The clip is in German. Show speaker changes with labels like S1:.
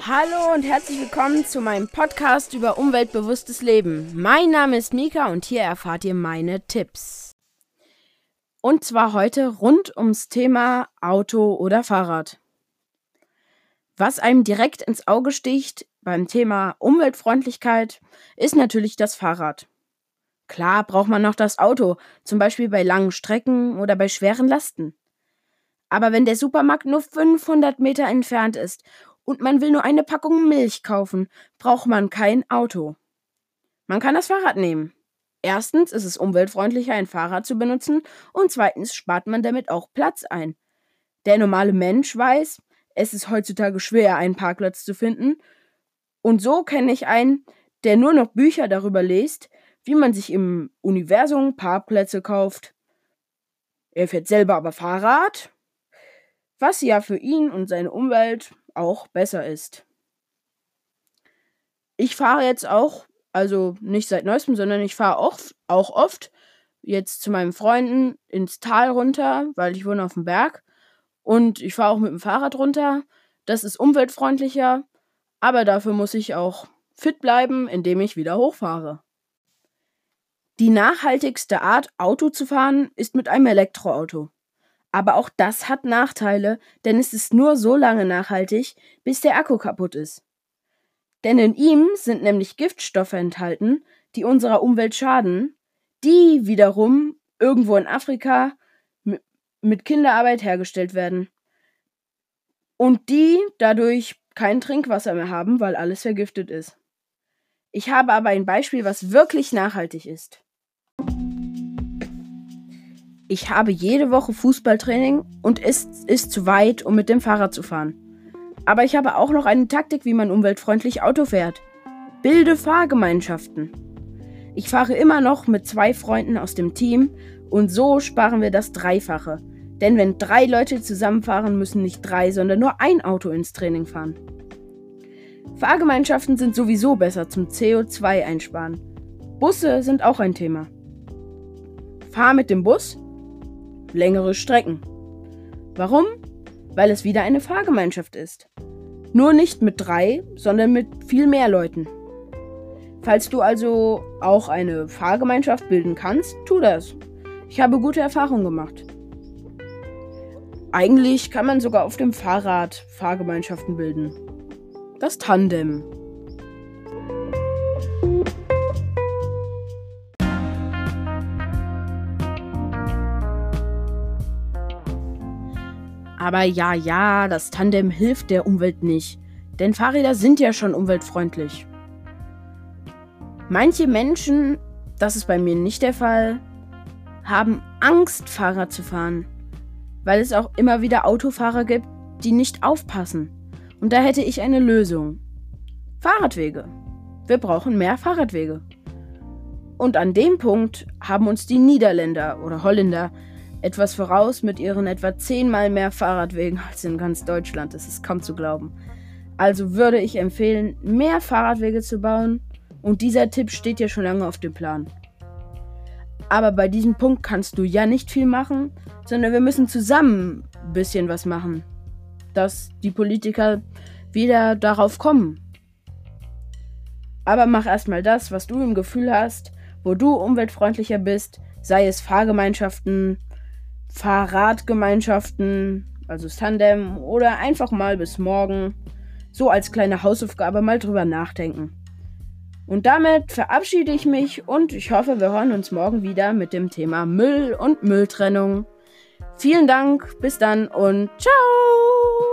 S1: Hallo und herzlich willkommen zu meinem Podcast über umweltbewusstes Leben. Mein Name ist Mika und hier erfahrt ihr meine Tipps. Und zwar heute rund ums Thema Auto oder Fahrrad. Was einem direkt ins Auge sticht beim Thema Umweltfreundlichkeit ist natürlich das Fahrrad. Klar braucht man noch das Auto, zum Beispiel bei langen Strecken oder bei schweren Lasten. Aber wenn der Supermarkt nur 500 Meter entfernt ist und man will nur eine Packung Milch kaufen, braucht man kein Auto. Man kann das Fahrrad nehmen. Erstens ist es umweltfreundlicher, ein Fahrrad zu benutzen und zweitens spart man damit auch Platz ein. Der normale Mensch weiß, es ist heutzutage schwer, einen Parkplatz zu finden. Und so kenne ich einen, der nur noch Bücher darüber liest, wie man sich im Universum Parkplätze kauft. Er fährt selber aber Fahrrad, was ja für ihn und seine Umwelt auch besser ist. Ich fahre jetzt auch also nicht seit neuestem, sondern ich fahre auch, auch oft jetzt zu meinen Freunden ins Tal runter, weil ich wohne auf dem Berg. Und ich fahre auch mit dem Fahrrad runter. Das ist umweltfreundlicher, aber dafür muss ich auch fit bleiben, indem ich wieder hochfahre. Die nachhaltigste Art, Auto zu fahren, ist mit einem Elektroauto. Aber auch das hat Nachteile, denn es ist nur so lange nachhaltig, bis der Akku kaputt ist. Denn in ihm sind nämlich Giftstoffe enthalten, die unserer Umwelt schaden, die wiederum irgendwo in Afrika mit Kinderarbeit hergestellt werden. Und die dadurch kein Trinkwasser mehr haben, weil alles vergiftet ist. Ich habe aber ein Beispiel, was wirklich nachhaltig ist. Ich habe jede Woche Fußballtraining und es ist zu weit, um mit dem Fahrrad zu fahren. Aber ich habe auch noch eine Taktik, wie man umweltfreundlich Auto fährt. Bilde Fahrgemeinschaften. Ich fahre immer noch mit zwei Freunden aus dem Team und so sparen wir das Dreifache. Denn wenn drei Leute zusammenfahren, müssen nicht drei, sondern nur ein Auto ins Training fahren. Fahrgemeinschaften sind sowieso besser zum CO2 einsparen. Busse sind auch ein Thema. Fahr mit dem Bus längere Strecken. Warum? Weil es wieder eine Fahrgemeinschaft ist. Nur nicht mit drei, sondern mit viel mehr Leuten. Falls du also auch eine Fahrgemeinschaft bilden kannst, tu das. Ich habe gute Erfahrungen gemacht. Eigentlich kann man sogar auf dem Fahrrad Fahrgemeinschaften bilden. Das Tandem. Aber ja, ja, das Tandem hilft der Umwelt nicht, denn Fahrräder sind ja schon umweltfreundlich. Manche Menschen, das ist bei mir nicht der Fall, haben Angst, Fahrrad zu fahren, weil es auch immer wieder Autofahrer gibt, die nicht aufpassen. Und da hätte ich eine Lösung. Fahrradwege. Wir brauchen mehr Fahrradwege. Und an dem Punkt haben uns die Niederländer oder Holländer etwas voraus mit ihren etwa zehnmal mehr Fahrradwegen als in ganz Deutschland. Das ist kaum zu glauben. Also würde ich empfehlen, mehr Fahrradwege zu bauen. Und dieser Tipp steht ja schon lange auf dem Plan. Aber bei diesem Punkt kannst du ja nicht viel machen, sondern wir müssen zusammen ein bisschen was machen. Dass die Politiker wieder darauf kommen. Aber mach erstmal das, was du im Gefühl hast, wo du umweltfreundlicher bist, sei es Fahrgemeinschaften, Fahrradgemeinschaften, also Tandem oder einfach mal bis morgen so als kleine Hausaufgabe mal drüber nachdenken. Und damit verabschiede ich mich und ich hoffe, wir hören uns morgen wieder mit dem Thema Müll und Mülltrennung. Vielen Dank, bis dann und ciao!